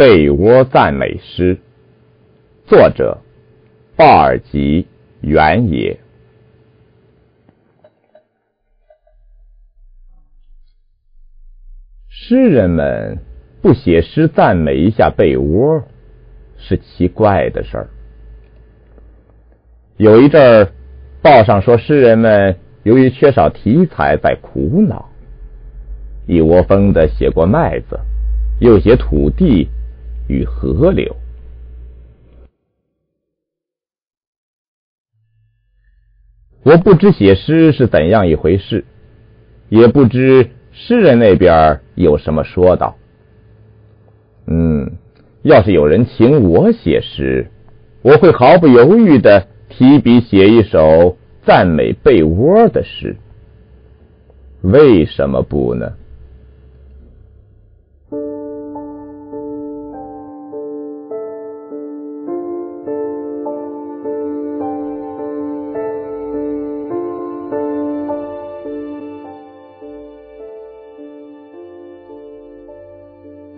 被窝赞美诗，作者鲍尔吉·原野。诗人们不写诗赞美一下被窝，是奇怪的事儿。有一阵儿，报上说诗人们由于缺少题材在苦恼，一窝蜂的写过麦子，又写土地与河流。我不知写诗是怎样一回事，也不知。诗人那边有什么说道？嗯，要是有人请我写诗，我会毫不犹豫的提笔写一首赞美被窝的诗。为什么不呢？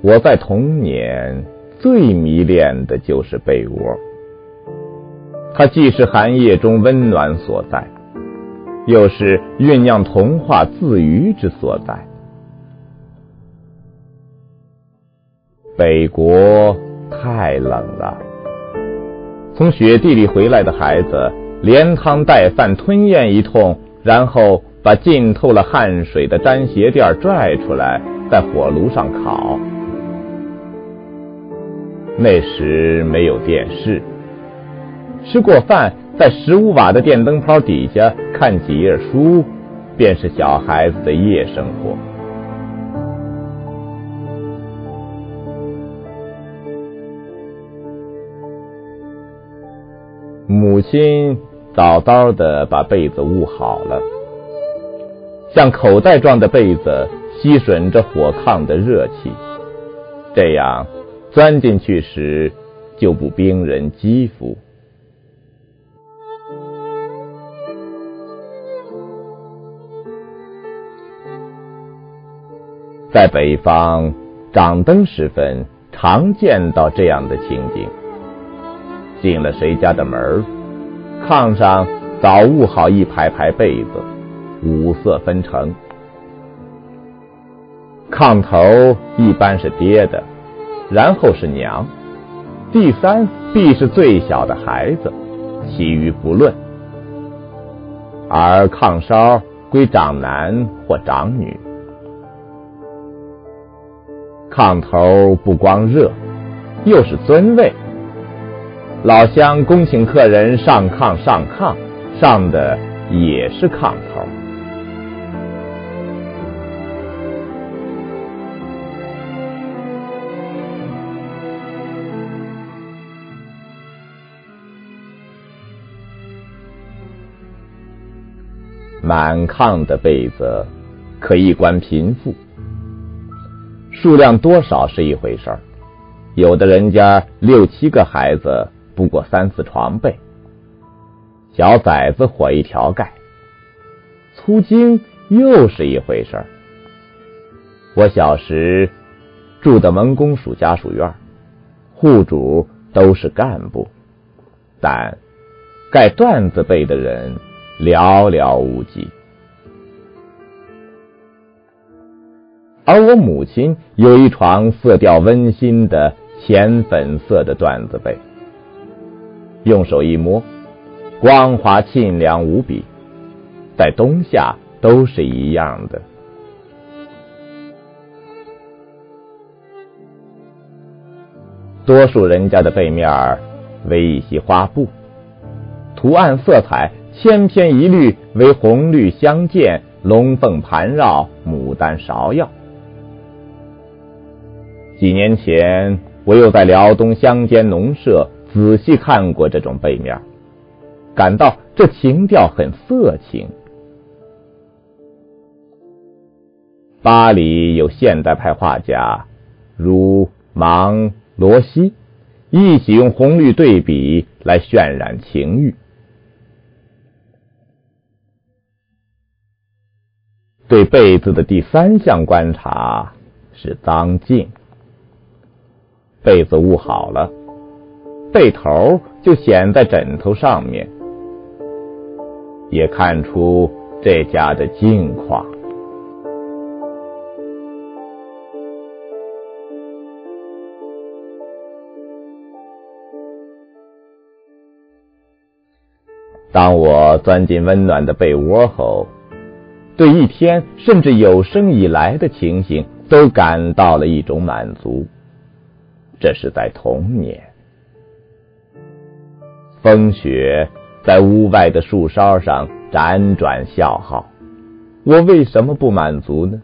我在童年最迷恋的就是被窝，它既是寒夜中温暖所在，又是酝酿童话自娱之所在。北国太冷了，从雪地里回来的孩子连汤带饭吞咽一通，然后把浸透了汗水的毡鞋垫拽出来，在火炉上烤。那时没有电视，吃过饭，在十五瓦的电灯泡底下看几页书，便是小孩子的夜生活。母亲早早的把被子捂好了，像口袋状的被子吸吮着火炕的热气，这样。钻进去时就不冰人肌肤。在北方，掌灯时分常见到这样的情景：进了谁家的门，炕上早捂好一排排被子，五色分成，炕头一般是爹的。然后是娘，第三必是最小的孩子，其余不论。而炕梢归长男或长女。炕头不光热，又是尊位。老乡恭请客人上炕，上炕上的也是炕头。满炕的被子可以观贫富，数量多少是一回事儿。有的人家六七个孩子不过三四床被，小崽子火一条盖，粗精又是一回事儿。我小时住的蒙公署家属院，户主都是干部，但盖缎子被的人。寥寥无几，而我母亲有一床色调温馨的浅粉色的缎子被，用手一摸，光滑沁凉无比，在冬夏都是一样的。多数人家的被面为一些花布，图案色彩。千篇一律为红绿相间、龙凤盘绕、牡丹芍药。几年前，我又在辽东乡间农舍仔细看过这种背面，感到这情调很色情。巴黎有现代派画家，如芒、罗西，一起用红绿对比来渲染情欲。对被子的第三项观察是脏净。被子捂好了，被头就显在枕头上面，也看出这家的境况。当我钻进温暖的被窝后，对一天甚至有生以来的情形都感到了一种满足。这是在童年，风雪在屋外的树梢上辗转笑号，我为什么不满足呢？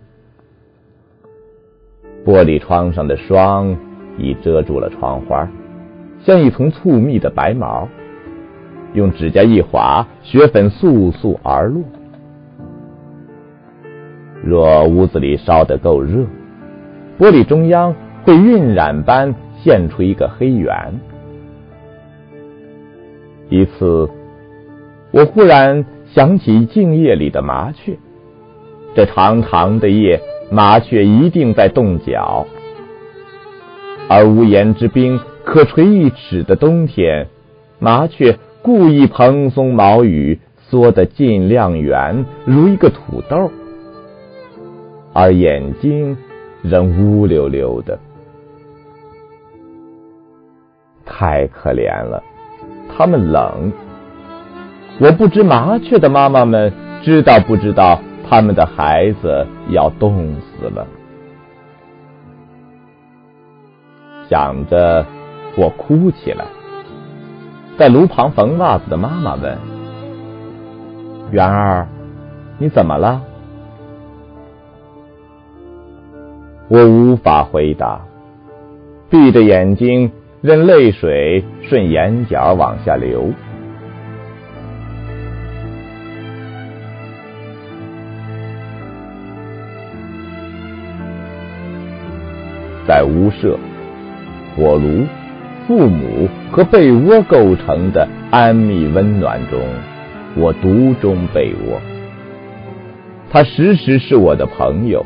玻璃窗上的霜已遮住了窗花，像一层粗密的白毛。用指甲一划，雪粉簌簌而落。若屋子里烧得够热，玻璃中央会晕染般现出一个黑圆。一次，我忽然想起静夜里的麻雀，这长长的夜，麻雀一定在冻脚，而无言之冰可垂一尺的冬天，麻雀。故意蓬松毛羽，缩得尽量圆，如一个土豆，而眼睛仍乌溜溜的，太可怜了。它们冷，我不知麻雀的妈妈们知道不知道，他们的孩子要冻死了。想着，我哭起来。在炉旁缝袜子的妈妈问：“圆儿，你怎么了？”我无法回答，闭着眼睛，任泪水顺眼角往下流。在屋舍，火炉。父母和被窝构成的安谧温暖中，我独钟被窝。他时时是我的朋友。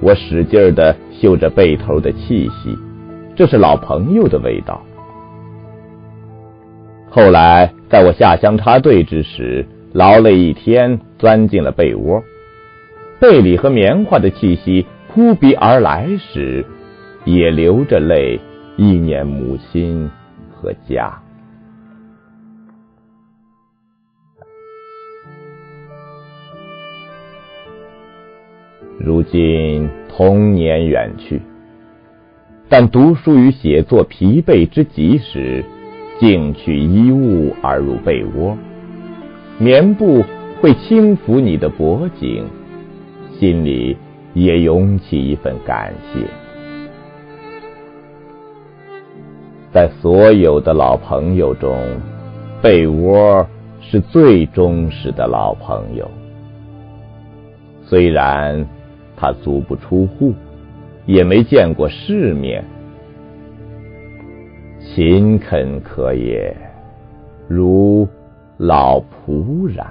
我使劲的嗅着被头的气息，这是老朋友的味道。后来，在我下乡插队之时，劳累一天，钻进了被窝，被里和棉花的气息扑鼻而来时，也流着泪。意念母亲和家。如今童年远去，但读书与写作疲惫之极时，竟取衣物而入被窝，棉布会轻抚你的脖颈，心里也涌起一份感谢。在所有的老朋友中，被窝是最忠实的老朋友。虽然他足不出户，也没见过世面，勤恳可也，如老仆然。